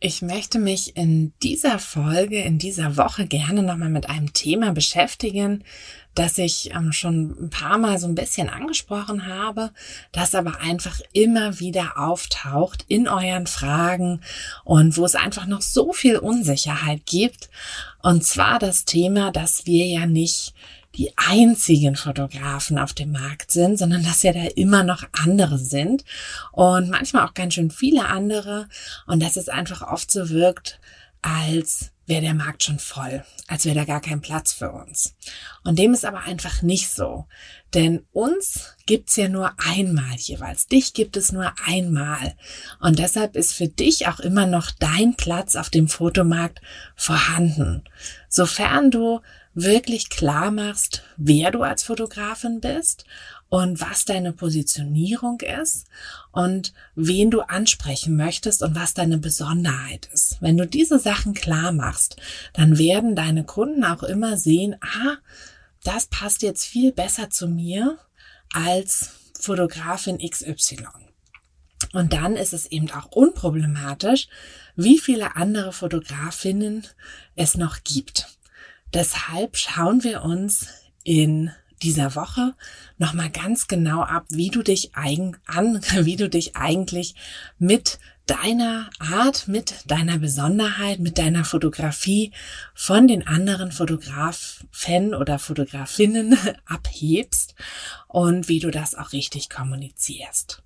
Ich möchte mich in dieser Folge, in dieser Woche gerne nochmal mit einem Thema beschäftigen, das ich ähm, schon ein paar Mal so ein bisschen angesprochen habe, das aber einfach immer wieder auftaucht in euren Fragen und wo es einfach noch so viel Unsicherheit gibt. Und zwar das Thema, dass wir ja nicht die einzigen Fotografen auf dem Markt sind, sondern dass ja da immer noch andere sind und manchmal auch ganz schön viele andere und dass es einfach oft so wirkt, als wäre der Markt schon voll, als wäre da gar kein Platz für uns. Und dem ist aber einfach nicht so. Denn uns gibt's ja nur einmal jeweils. Dich gibt es nur einmal. Und deshalb ist für dich auch immer noch dein Platz auf dem Fotomarkt vorhanden. Sofern du wirklich klar machst, wer du als Fotografin bist und was deine Positionierung ist und wen du ansprechen möchtest und was deine Besonderheit ist. Wenn du diese Sachen klar machst, dann werden deine Kunden auch immer sehen, ah, das passt jetzt viel besser zu mir als Fotografin XY. Und dann ist es eben auch unproblematisch, wie viele andere Fotografinnen es noch gibt. Deshalb schauen wir uns in dieser Woche nochmal ganz genau ab, wie du dich eigen, an, wie du dich eigentlich mit deiner Art, mit deiner Besonderheit, mit deiner Fotografie von den anderen Fotografen oder Fotografinnen abhebst und wie du das auch richtig kommunizierst.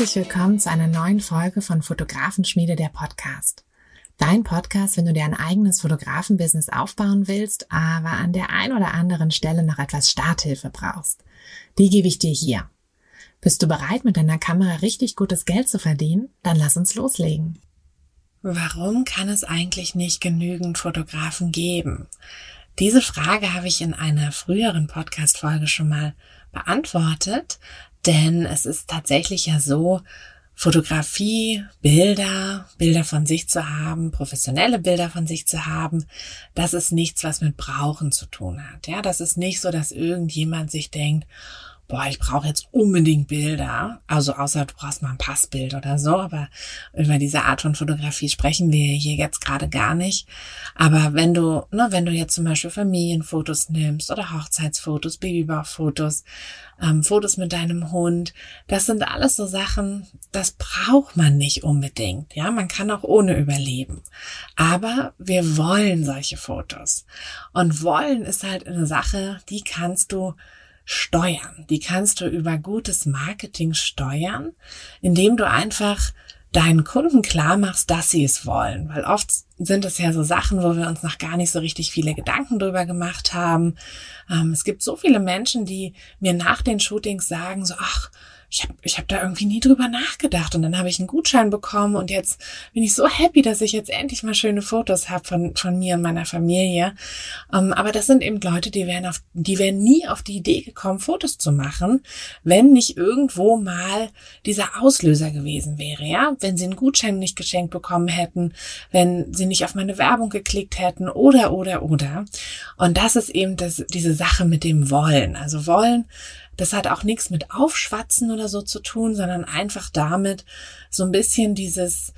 Herzlich willkommen zu einer neuen Folge von Fotografenschmiede der Podcast. Dein Podcast, wenn du dir ein eigenes Fotografenbusiness aufbauen willst, aber an der ein oder anderen Stelle noch etwas Starthilfe brauchst. Die gebe ich dir hier. Bist du bereit, mit deiner Kamera richtig gutes Geld zu verdienen? Dann lass uns loslegen. Warum kann es eigentlich nicht genügend Fotografen geben? Diese Frage habe ich in einer früheren Podcast-Folge schon mal beantwortet, denn es ist tatsächlich ja so, Fotografie, Bilder, Bilder von sich zu haben, professionelle Bilder von sich zu haben, das ist nichts, was mit Brauchen zu tun hat. Ja, das ist nicht so, dass irgendjemand sich denkt, boah, ich brauche jetzt unbedingt Bilder. Also außer du brauchst mal ein Passbild oder so, aber über diese Art von Fotografie sprechen wir hier jetzt gerade gar nicht. Aber wenn du, ne, wenn du jetzt zum Beispiel Familienfotos nimmst oder Hochzeitsfotos, Babybauchfotos, ähm, Fotos mit deinem Hund, das sind alles so Sachen, das braucht man nicht unbedingt. Ja, man kann auch ohne überleben. Aber wir wollen solche Fotos. Und wollen ist halt eine Sache, die kannst du steuern. Die kannst du über gutes Marketing steuern, indem du einfach deinen Kunden klar machst, dass sie es wollen. Weil oft sind es ja so Sachen, wo wir uns noch gar nicht so richtig viele Gedanken drüber gemacht haben. Ähm, es gibt so viele Menschen, die mir nach den Shootings sagen, so, ach, ich habe ich hab da irgendwie nie drüber nachgedacht und dann habe ich einen Gutschein bekommen und jetzt bin ich so happy, dass ich jetzt endlich mal schöne Fotos habe von, von mir und meiner Familie. Um, ähm, aber das sind eben Leute, die wären auf, die wären nie auf die Idee gekommen, Fotos zu machen, wenn nicht irgendwo mal dieser Auslöser gewesen wäre, ja, wenn sie einen Gutschein nicht geschenkt bekommen hätten, wenn sie nicht auf meine Werbung geklickt hätten oder oder oder. Und das ist eben das, diese Sache mit dem Wollen. Also Wollen das hat auch nichts mit Aufschwatzen oder so zu tun, sondern einfach damit, so ein bisschen dieses,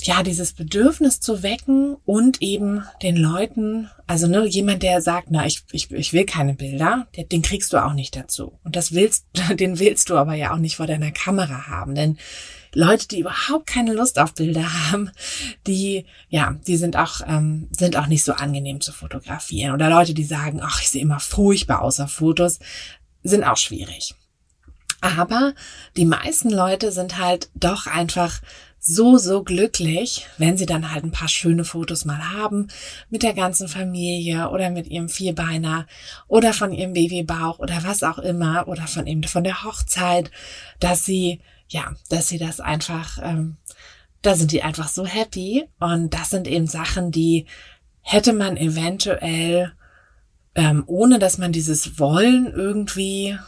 ja, dieses Bedürfnis zu wecken und eben den Leuten, also ne, jemand, der sagt, na, ich, ich, ich will keine Bilder, den kriegst du auch nicht dazu. Und das willst, den willst du aber ja auch nicht vor deiner Kamera haben, denn Leute, die überhaupt keine Lust auf Bilder haben, die, ja, die sind auch, ähm, sind auch nicht so angenehm zu fotografieren. Oder Leute, die sagen, ach, ich sehe immer furchtbar auf Fotos, sind auch schwierig. Aber die meisten Leute sind halt doch einfach so, so glücklich, wenn sie dann halt ein paar schöne Fotos mal haben mit der ganzen Familie oder mit ihrem Vierbeiner oder von ihrem Babybauch oder was auch immer oder von eben von der Hochzeit, dass sie, ja, dass sie das einfach, ähm, da sind die einfach so happy und das sind eben Sachen, die hätte man eventuell ähm, ohne dass man dieses Wollen irgendwie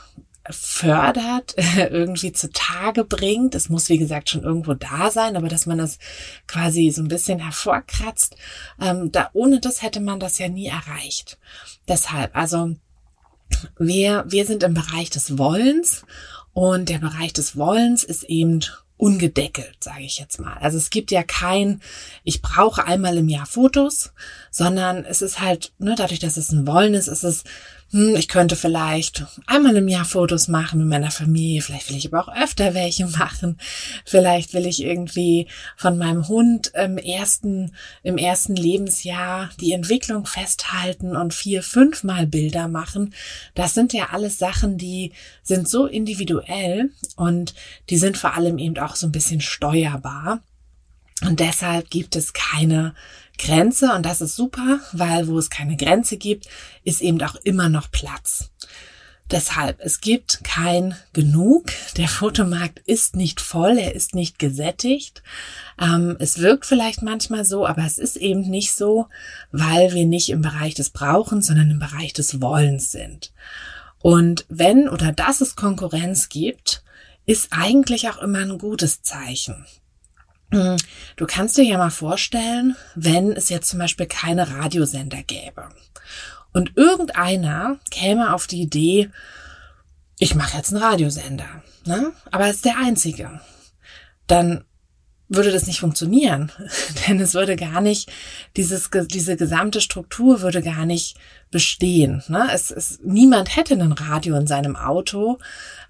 fördert, irgendwie zutage bringt. Es muss, wie gesagt, schon irgendwo da sein, aber dass man es quasi so ein bisschen hervorkratzt, ähm, da, ohne das hätte man das ja nie erreicht. Deshalb, also wir, wir sind im Bereich des Wollens und der Bereich des Wollens ist eben ungedeckelt, sage ich jetzt mal. Also es gibt ja kein, ich brauche einmal im Jahr Fotos, sondern es ist halt, ne, dadurch, dass es ein Wollen ist, ist es hm, ich könnte vielleicht einmal im Jahr Fotos machen mit meiner Familie, vielleicht will ich aber auch öfter welche machen, vielleicht will ich irgendwie von meinem Hund im ersten, im ersten Lebensjahr die Entwicklung festhalten und vier, fünfmal Bilder machen. Das sind ja alles Sachen, die sind so individuell und die sind vor allem eben auch so ein bisschen steuerbar. Und deshalb gibt es keine Grenze und das ist super, weil wo es keine Grenze gibt, ist eben auch immer noch Platz. Deshalb, es gibt kein Genug. Der Fotomarkt ist nicht voll, er ist nicht gesättigt. Ähm, es wirkt vielleicht manchmal so, aber es ist eben nicht so, weil wir nicht im Bereich des Brauchens, sondern im Bereich des Wollens sind. Und wenn oder dass es Konkurrenz gibt, ist eigentlich auch immer ein gutes Zeichen. Du kannst dir ja mal vorstellen, wenn es jetzt zum Beispiel keine Radiosender gäbe und irgendeiner käme auf die Idee, ich mache jetzt einen Radiosender, ne? aber es ist der einzige, dann würde das nicht funktionieren, denn es würde gar nicht, dieses, diese gesamte Struktur würde gar nicht bestehen. Ne? Es, es, niemand hätte ein Radio in seinem Auto,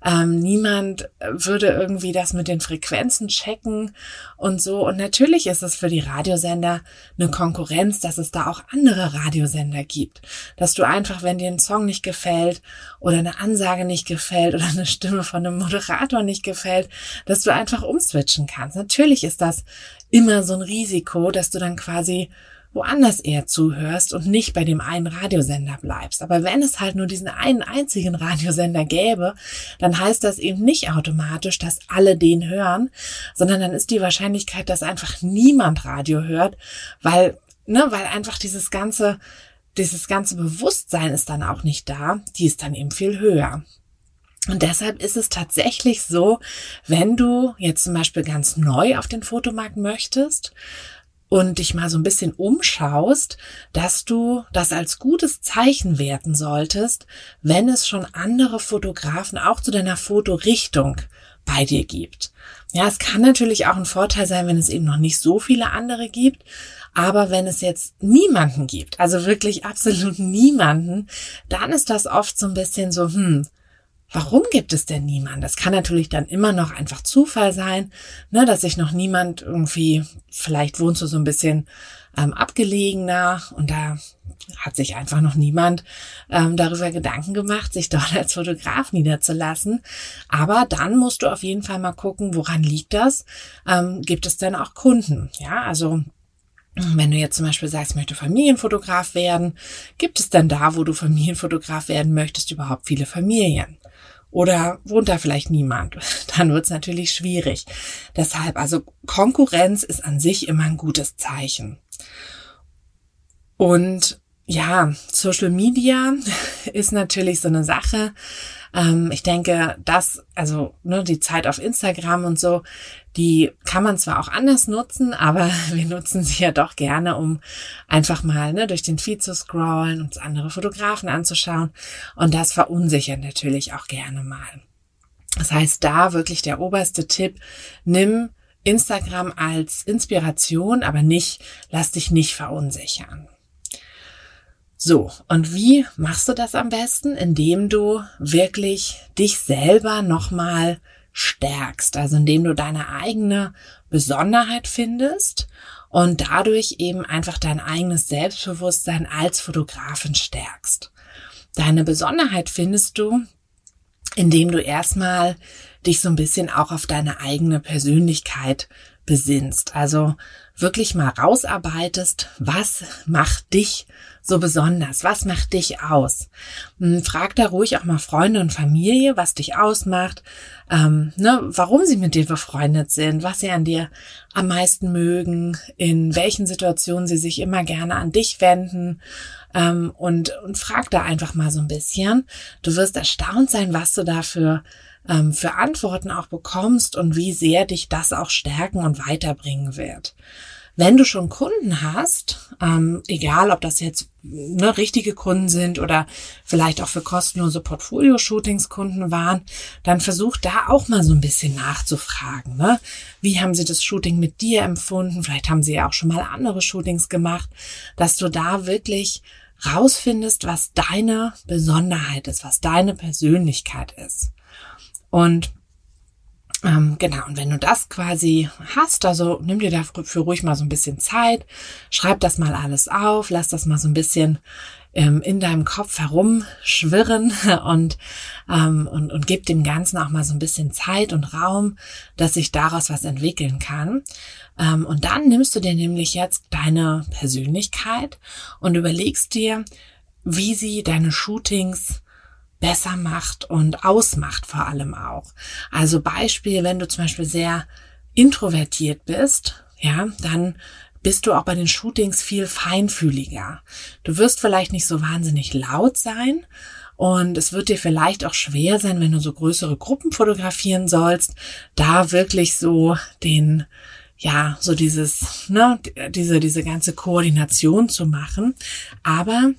ähm, niemand würde irgendwie das mit den Frequenzen checken und so. Und natürlich ist es für die Radiosender eine Konkurrenz, dass es da auch andere Radiosender gibt. Dass du einfach, wenn dir ein Song nicht gefällt oder eine Ansage nicht gefällt oder eine Stimme von einem Moderator nicht gefällt, dass du einfach umswitchen kannst. Natürlich ist das immer so ein Risiko, dass du dann quasi woanders eher zuhörst und nicht bei dem einen Radiosender bleibst. Aber wenn es halt nur diesen einen einzigen Radiosender gäbe, dann heißt das eben nicht automatisch, dass alle den hören, sondern dann ist die Wahrscheinlichkeit, dass einfach niemand Radio hört, weil, ne, weil einfach dieses ganze, dieses ganze Bewusstsein ist dann auch nicht da, die ist dann eben viel höher. Und deshalb ist es tatsächlich so, wenn du jetzt zum Beispiel ganz neu auf den Fotomarkt möchtest, und dich mal so ein bisschen umschaust, dass du das als gutes Zeichen werten solltest, wenn es schon andere Fotografen auch zu deiner Fotorichtung bei dir gibt. Ja, es kann natürlich auch ein Vorteil sein, wenn es eben noch nicht so viele andere gibt. Aber wenn es jetzt niemanden gibt, also wirklich absolut niemanden, dann ist das oft so ein bisschen so, hm, Warum gibt es denn niemand? Das kann natürlich dann immer noch einfach Zufall sein, ne, dass sich noch niemand irgendwie, vielleicht wohnst du so ein bisschen ähm, abgelegener und da hat sich einfach noch niemand ähm, darüber Gedanken gemacht, sich dort als Fotograf niederzulassen. Aber dann musst du auf jeden Fall mal gucken, woran liegt das? Ähm, gibt es denn auch Kunden? Ja, also wenn du jetzt zum Beispiel sagst, möchte Familienfotograf werden, gibt es denn da, wo du Familienfotograf werden möchtest, überhaupt viele Familien? Oder wohnt da vielleicht niemand? Dann wird es natürlich schwierig. Deshalb, also Konkurrenz ist an sich immer ein gutes Zeichen. Und ja, Social Media ist natürlich so eine Sache. Ähm, ich denke, dass, also ne, die Zeit auf Instagram und so, die kann man zwar auch anders nutzen, aber wir nutzen sie ja doch gerne, um einfach mal ne, durch den Feed zu scrollen, uns andere Fotografen anzuschauen. Und das verunsichert natürlich auch gerne mal. Das heißt, da wirklich der oberste Tipp, nimm Instagram als Inspiration, aber nicht, lass dich nicht verunsichern. So, und wie machst du das am besten? Indem du wirklich dich selber nochmal stärkst, also indem du deine eigene Besonderheit findest und dadurch eben einfach dein eigenes Selbstbewusstsein als Fotografin stärkst. Deine Besonderheit findest du, indem du erstmal dich so ein bisschen auch auf deine eigene Persönlichkeit besinnst. Also wirklich mal rausarbeitest, was macht dich so besonders? Was macht dich aus? Hm, frag da ruhig auch mal Freunde und Familie, was dich ausmacht, ähm, ne, warum sie mit dir befreundet sind, was sie an dir am meisten mögen, in welchen Situationen sie sich immer gerne an dich wenden ähm, und, und frag da einfach mal so ein bisschen. Du wirst erstaunt sein, was du dafür ähm, für Antworten auch bekommst und wie sehr dich das auch stärken und weiterbringen wird. Wenn du schon Kunden hast, ähm, egal ob das jetzt ne, richtige Kunden sind oder vielleicht auch für kostenlose Portfolio-Shootings Kunden waren, dann versuch da auch mal so ein bisschen nachzufragen. Ne? Wie haben sie das Shooting mit dir empfunden? Vielleicht haben sie ja auch schon mal andere Shootings gemacht, dass du da wirklich rausfindest, was deine Besonderheit ist, was deine Persönlichkeit ist. Und ähm, genau, und wenn du das quasi hast, also nimm dir dafür ruhig mal so ein bisschen Zeit, schreib das mal alles auf, lass das mal so ein bisschen ähm, in deinem Kopf herumschwirren und, ähm, und, und gib dem Ganzen auch mal so ein bisschen Zeit und Raum, dass sich daraus was entwickeln kann. Ähm, und dann nimmst du dir nämlich jetzt deine Persönlichkeit und überlegst dir, wie sie deine Shootings besser macht und ausmacht vor allem auch. Also Beispiel, wenn du zum Beispiel sehr introvertiert bist, ja, dann bist du auch bei den Shootings viel feinfühliger. Du wirst vielleicht nicht so wahnsinnig laut sein und es wird dir vielleicht auch schwer sein, wenn du so größere Gruppen fotografieren sollst, da wirklich so den ja, so dieses, ne, diese, diese ganze Koordination zu machen. Aber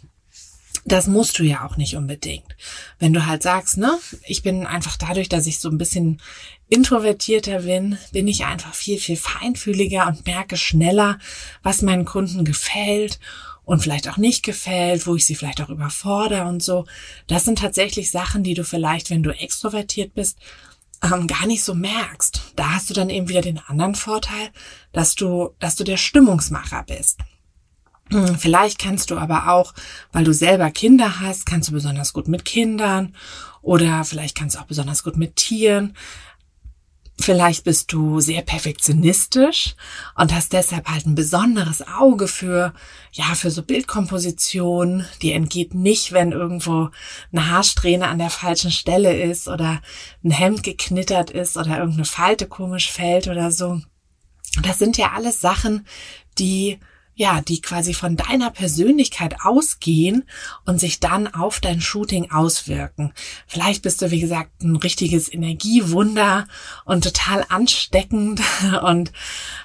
das musst du ja auch nicht unbedingt. Wenn du halt sagst, ne, ich bin einfach dadurch, dass ich so ein bisschen introvertierter bin, bin ich einfach viel, viel feinfühliger und merke schneller, was meinen Kunden gefällt und vielleicht auch nicht gefällt, wo ich sie vielleicht auch überfordere und so. Das sind tatsächlich Sachen, die du vielleicht, wenn du extrovertiert bist, ähm, gar nicht so merkst. Da hast du dann eben wieder den anderen Vorteil, dass du, dass du der Stimmungsmacher bist. Hm, vielleicht kannst du aber auch, weil du selber Kinder hast, kannst du besonders gut mit Kindern oder vielleicht kannst du auch besonders gut mit Tieren. Vielleicht bist du sehr perfektionistisch und hast deshalb halt ein besonderes Auge für, ja, für so Bildkomposition. Die entgeht nicht, wenn irgendwo eine Haarsträhne an der falschen Stelle ist oder ein Hemd geknittert ist oder irgendeine Falte komisch fällt oder so. Das sind ja alles Sachen, die ja, die quasi von deiner Persönlichkeit ausgehen und sich dann auf dein Shooting auswirken. Vielleicht bist du, wie gesagt, ein richtiges Energiewunder und total ansteckend und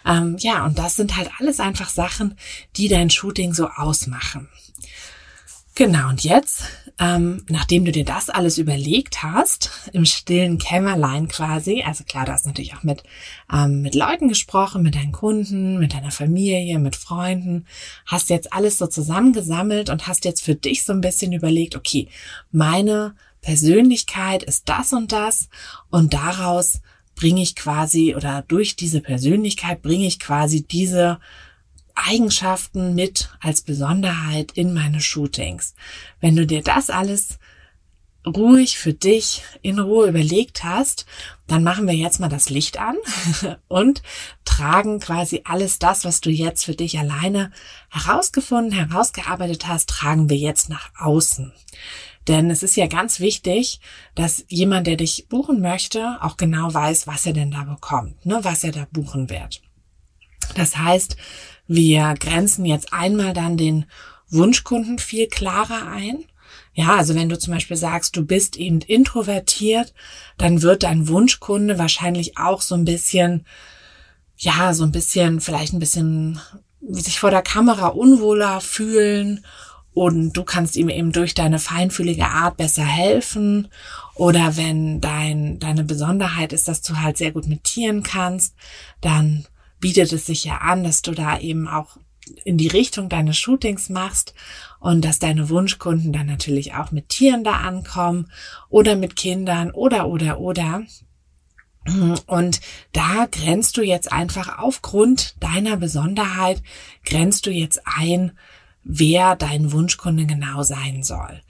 ähm, ja, und das sind halt alles einfach Sachen, die dein Shooting so ausmachen. Genau, und jetzt, ähm, nachdem du dir das alles überlegt hast, im stillen Kämmerlein quasi, also klar, du hast natürlich auch mit, ähm, mit Leuten gesprochen, mit deinen Kunden, mit deiner Familie, mit Freunden, hast jetzt alles so zusammengesammelt und hast jetzt für dich so ein bisschen überlegt, okay, meine Persönlichkeit ist das und das und daraus bringe ich quasi oder durch diese Persönlichkeit bringe ich quasi diese Eigenschaften mit als Besonderheit in meine Shootings. Wenn du dir das alles ruhig für dich in Ruhe überlegt hast, dann machen wir jetzt mal das Licht an und tragen quasi alles das, was du jetzt für dich alleine herausgefunden, herausgearbeitet hast, tragen wir jetzt nach außen. Denn es ist ja ganz wichtig, dass jemand, der dich buchen möchte, auch genau weiß, was er denn da bekommt, ne, was er da buchen wird. Das heißt, wir grenzen jetzt einmal dann den Wunschkunden viel klarer ein. Ja, also wenn du zum Beispiel sagst, du bist eben introvertiert, dann wird dein Wunschkunde wahrscheinlich auch so ein bisschen, ja, so ein bisschen, vielleicht ein bisschen sich vor der Kamera unwohler fühlen und du kannst ihm eben durch deine feinfühlige Art besser helfen. Oder wenn dein, deine Besonderheit ist, dass du halt sehr gut mit Tieren kannst, dann bietet es sich ja an, dass du da eben auch in die Richtung deines Shootings machst und dass deine Wunschkunden dann natürlich auch mit Tieren da ankommen oder mit Kindern oder oder oder. Und da grenzt du jetzt einfach aufgrund deiner Besonderheit, grenzt du jetzt ein, wer dein Wunschkunde genau sein soll.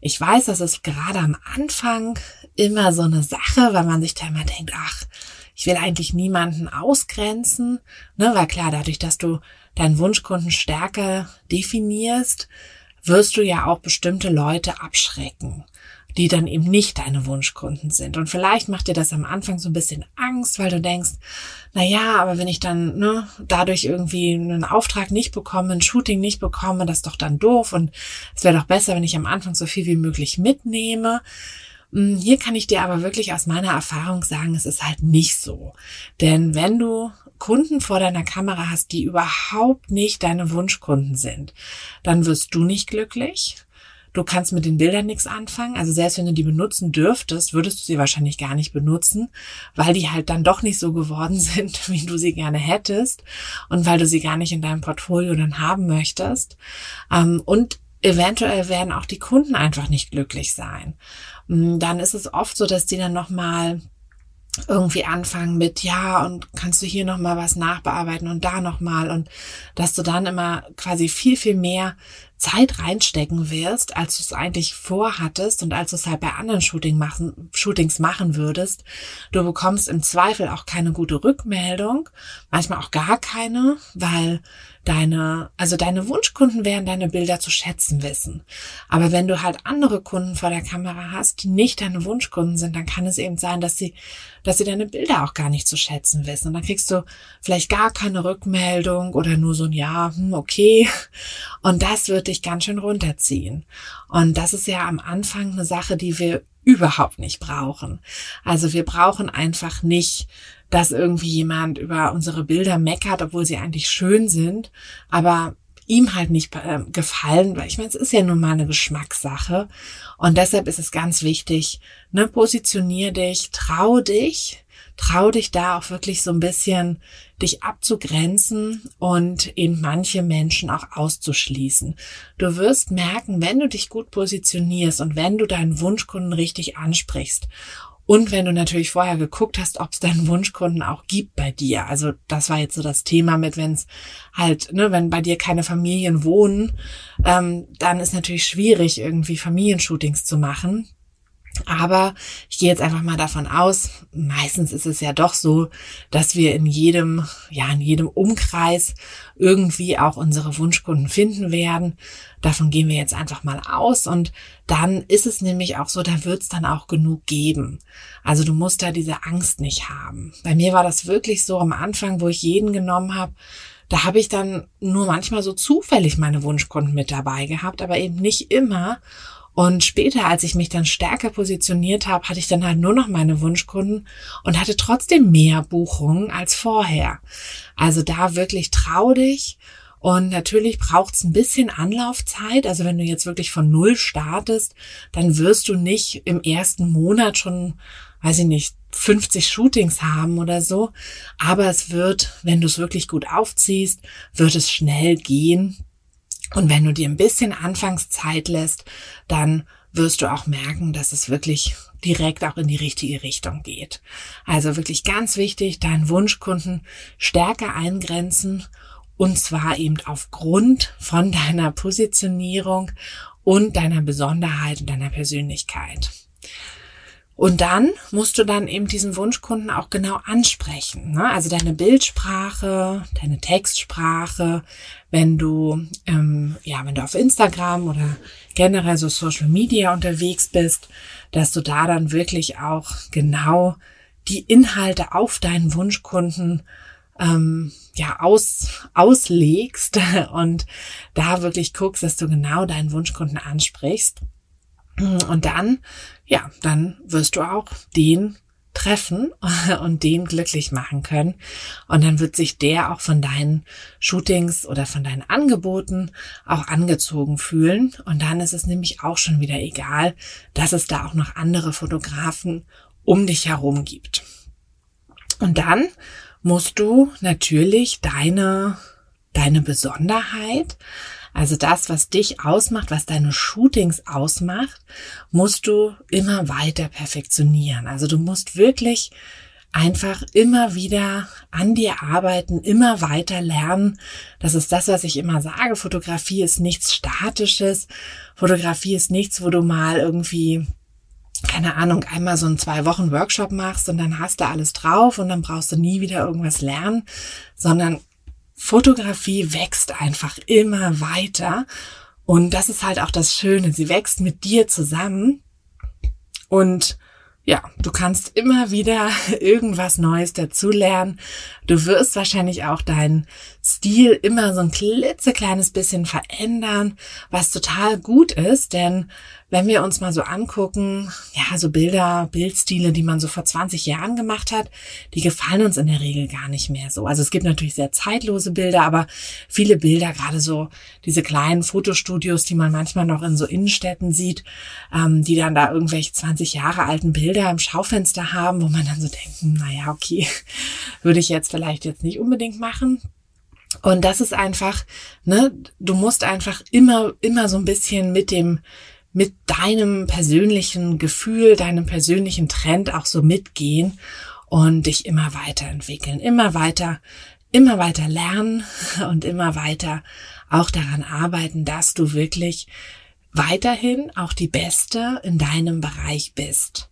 Ich weiß, das ist gerade am Anfang immer so eine Sache, weil man sich da immer denkt, ach, ich will eigentlich niemanden ausgrenzen, ne, weil klar, dadurch, dass du deinen Wunschkunden stärker definierst, wirst du ja auch bestimmte Leute abschrecken die dann eben nicht deine Wunschkunden sind. Und vielleicht macht dir das am Anfang so ein bisschen Angst, weil du denkst, na ja, aber wenn ich dann ne, dadurch irgendwie einen Auftrag nicht bekomme, ein Shooting nicht bekomme, das ist doch dann doof und es wäre doch besser, wenn ich am Anfang so viel wie möglich mitnehme. Hm, hier kann ich dir aber wirklich aus meiner Erfahrung sagen, es ist halt nicht so. Denn wenn du Kunden vor deiner Kamera hast, die überhaupt nicht deine Wunschkunden sind, dann wirst du nicht glücklich Du kannst mit den Bildern nichts anfangen. Also selbst wenn du die benutzen dürftest, würdest du sie wahrscheinlich gar nicht benutzen, weil die halt dann doch nicht so geworden sind, wie du sie gerne hättest und weil du sie gar nicht in deinem Portfolio dann haben möchtest. Ähm, und eventuell werden auch die Kunden einfach nicht glücklich sein. Mm, dann ist es oft so, dass die dann nochmal irgendwie anfangen mit ja und kannst du hier noch mal was nachbearbeiten und da noch mal und dass du dann immer quasi viel viel mehr Zeit reinstecken wirst, als du es eigentlich vorhattest und als du es halt bei anderen Shooting machen, Shootings machen würdest. Du bekommst im Zweifel auch keine gute Rückmeldung, manchmal auch gar keine, weil deine, also deine Wunschkunden werden deine Bilder zu schätzen wissen. Aber wenn du halt andere Kunden vor der Kamera hast, die nicht deine Wunschkunden sind, dann kann es eben sein, dass sie, dass sie deine Bilder auch gar nicht zu schätzen wissen. Und dann kriegst du vielleicht gar keine Rückmeldung oder nur so ein Ja, hm, okay. Und das wird dich ganz schön runterziehen. Und das ist ja am Anfang eine Sache, die wir überhaupt nicht brauchen. Also wir brauchen einfach nicht dass irgendwie jemand über unsere Bilder meckert, obwohl sie eigentlich schön sind, aber ihm halt nicht äh, gefallen, weil ich meine, es ist ja nun mal eine Geschmackssache und deshalb ist es ganz wichtig, ne, positionier dich, trau dich, trau dich da auch wirklich so ein bisschen dich abzugrenzen und eben manche Menschen auch auszuschließen. Du wirst merken, wenn du dich gut positionierst und wenn du deinen Wunschkunden richtig ansprichst und wenn du natürlich vorher geguckt hast, ob es deinen Wunschkunden auch gibt bei dir. Also das war jetzt so das Thema mit, wenn es halt, ne, wenn bei dir keine Familien wohnen, ähm, dann ist natürlich schwierig, irgendwie Familienshootings zu machen. Aber ich gehe jetzt einfach mal davon aus, meistens ist es ja doch so, dass wir in jedem, ja, in jedem Umkreis irgendwie auch unsere Wunschkunden finden werden. Davon gehen wir jetzt einfach mal aus und dann ist es nämlich auch so, da wird es dann auch genug geben. Also du musst da diese Angst nicht haben. Bei mir war das wirklich so am Anfang, wo ich jeden genommen habe, da habe ich dann nur manchmal so zufällig meine Wunschkunden mit dabei gehabt, aber eben nicht immer. Und später, als ich mich dann stärker positioniert habe, hatte ich dann halt nur noch meine Wunschkunden und hatte trotzdem mehr Buchungen als vorher. Also da wirklich trau dich. Und natürlich braucht es ein bisschen Anlaufzeit. Also wenn du jetzt wirklich von Null startest, dann wirst du nicht im ersten Monat schon, weiß ich nicht, 50 Shootings haben oder so. Aber es wird, wenn du es wirklich gut aufziehst, wird es schnell gehen, und wenn du dir ein bisschen Anfangszeit lässt, dann wirst du auch merken, dass es wirklich direkt auch in die richtige Richtung geht. Also wirklich ganz wichtig, deinen Wunschkunden stärker eingrenzen und zwar eben aufgrund von deiner Positionierung und deiner Besonderheit und deiner Persönlichkeit. Und dann musst du dann eben diesen Wunschkunden auch genau ansprechen. Ne? Also deine Bildsprache, deine Textsprache, wenn du, ähm, ja, wenn du auf Instagram oder generell so Social Media unterwegs bist, dass du da dann wirklich auch genau die Inhalte auf deinen Wunschkunden ähm, ja aus, auslegst und da wirklich guckst, dass du genau deinen Wunschkunden ansprichst. Und dann, ja, dann wirst du auch den treffen und den glücklich machen können. Und dann wird sich der auch von deinen Shootings oder von deinen Angeboten auch angezogen fühlen. Und dann ist es nämlich auch schon wieder egal, dass es da auch noch andere Fotografen um dich herum gibt. Und dann musst du natürlich deine, deine Besonderheit also das, was dich ausmacht, was deine Shootings ausmacht, musst du immer weiter perfektionieren. Also du musst wirklich einfach immer wieder an dir arbeiten, immer weiter lernen. Das ist das, was ich immer sage. Fotografie ist nichts Statisches. Fotografie ist nichts, wo du mal irgendwie keine Ahnung, einmal so einen zwei Wochen Workshop machst und dann hast du alles drauf und dann brauchst du nie wieder irgendwas lernen, sondern Fotografie wächst einfach immer weiter und das ist halt auch das Schöne. Sie wächst mit dir zusammen und ja, du kannst immer wieder irgendwas Neues dazulernen. Du wirst wahrscheinlich auch deinen Stil immer so ein klitzekleines bisschen verändern, was total gut ist, denn wenn wir uns mal so angucken, ja, so Bilder, Bildstile, die man so vor 20 Jahren gemacht hat, die gefallen uns in der Regel gar nicht mehr so. Also es gibt natürlich sehr zeitlose Bilder, aber viele Bilder, gerade so diese kleinen Fotostudios, die man manchmal noch in so Innenstädten sieht, ähm, die dann da irgendwelche 20 Jahre alten Bilder im Schaufenster haben, wo man dann so denkt, hm, naja, okay, würde ich jetzt vielleicht jetzt nicht unbedingt machen. Und das ist einfach, ne, du musst einfach immer, immer so ein bisschen mit dem, mit deinem persönlichen Gefühl, deinem persönlichen Trend auch so mitgehen und dich immer weiterentwickeln, immer weiter, immer weiter lernen und immer weiter auch daran arbeiten, dass du wirklich weiterhin auch die Beste in deinem Bereich bist.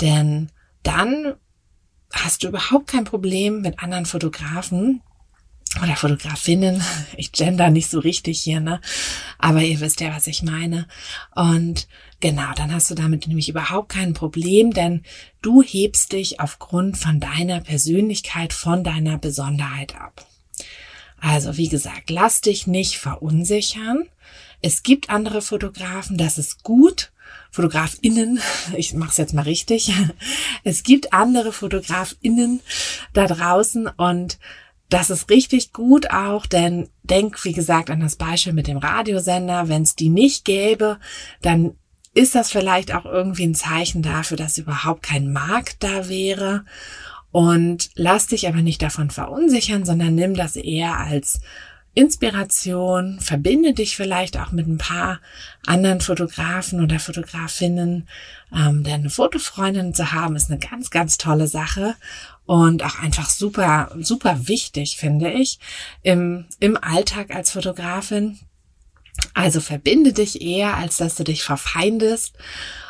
Denn dann hast du überhaupt kein Problem mit anderen Fotografen, oder Fotografinnen. Ich gender nicht so richtig hier, ne? Aber ihr wisst ja, was ich meine. Und genau, dann hast du damit nämlich überhaupt kein Problem, denn du hebst dich aufgrund von deiner Persönlichkeit, von deiner Besonderheit ab. Also, wie gesagt, lass dich nicht verunsichern. Es gibt andere Fotografen, das ist gut. Fotografinnen, ich mache es jetzt mal richtig. Es gibt andere Fotografinnen da draußen und das ist richtig gut auch, denn denk, wie gesagt, an das Beispiel mit dem Radiosender. Wenn es die nicht gäbe, dann ist das vielleicht auch irgendwie ein Zeichen dafür, dass überhaupt kein Markt da wäre. Und lass dich aber nicht davon verunsichern, sondern nimm das eher als Inspiration, verbinde dich vielleicht auch mit ein paar anderen Fotografen oder Fotografinnen. Ähm, denn eine Fotofreundin zu haben, ist eine ganz, ganz tolle Sache und auch einfach super, super wichtig, finde ich, im, im Alltag als Fotografin. Also verbinde dich eher, als dass du dich verfeindest.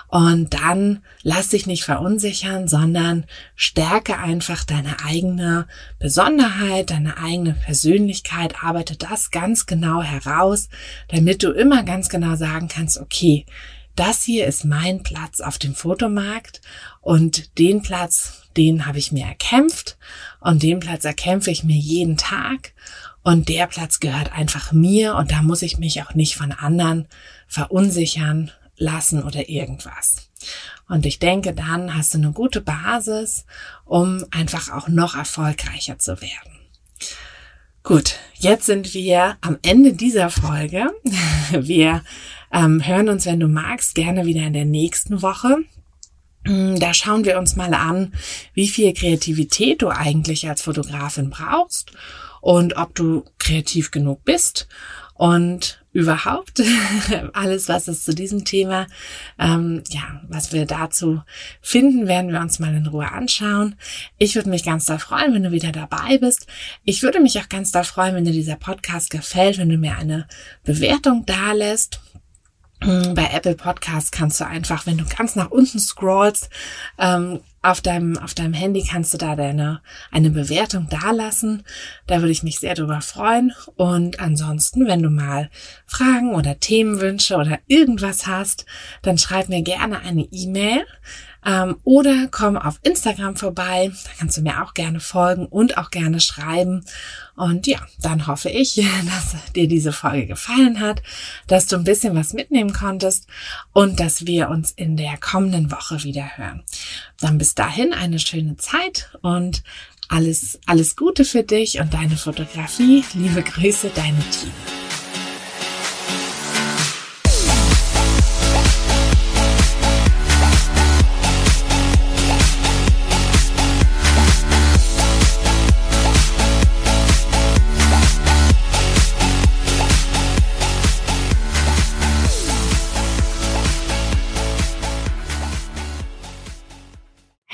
Und dann lass dich nicht verunsichern, sondern stärke einfach deine eigene Besonderheit, deine eigene Persönlichkeit, arbeite das ganz genau heraus, damit du immer ganz genau sagen kannst, okay, das hier ist mein Platz auf dem Fotomarkt und den Platz, den habe ich mir erkämpft und den Platz erkämpfe ich mir jeden Tag und der Platz gehört einfach mir und da muss ich mich auch nicht von anderen verunsichern lassen oder irgendwas. Und ich denke, dann hast du eine gute Basis, um einfach auch noch erfolgreicher zu werden. Gut, jetzt sind wir am Ende dieser Folge. Wir ähm, hören uns, wenn du magst, gerne wieder in der nächsten Woche. Mm, da schauen wir uns mal an, wie viel Kreativität du eigentlich als Fotografin brauchst und ob du kreativ genug bist und überhaupt alles, was es zu diesem Thema, ähm, ja, was wir dazu finden, werden wir uns mal in Ruhe anschauen. Ich würde mich ganz da freuen, wenn du wieder dabei bist. Ich würde mich auch ganz da freuen, wenn dir dieser Podcast gefällt, wenn du mir eine Bewertung da lässt. Bei Apple Podcasts kannst du einfach, wenn du ganz nach unten scrollst, ähm, auf deinem, auf deinem Handy kannst du da deine, eine Bewertung dalassen. Da würde ich mich sehr drüber freuen. Und ansonsten, wenn du mal Fragen oder Themenwünsche oder irgendwas hast, dann schreib mir gerne eine E-Mail ähm, oder komm auf Instagram vorbei. Da kannst du mir auch gerne folgen und auch gerne schreiben. Und ja, dann hoffe ich, dass dir diese Folge gefallen hat, dass du ein bisschen was mitnehmen konntest und dass wir uns in der kommenden Woche wieder hören. Dann bis dahin eine schöne Zeit und alles, alles Gute für dich und deine Fotografie. Liebe Grüße, deine Team.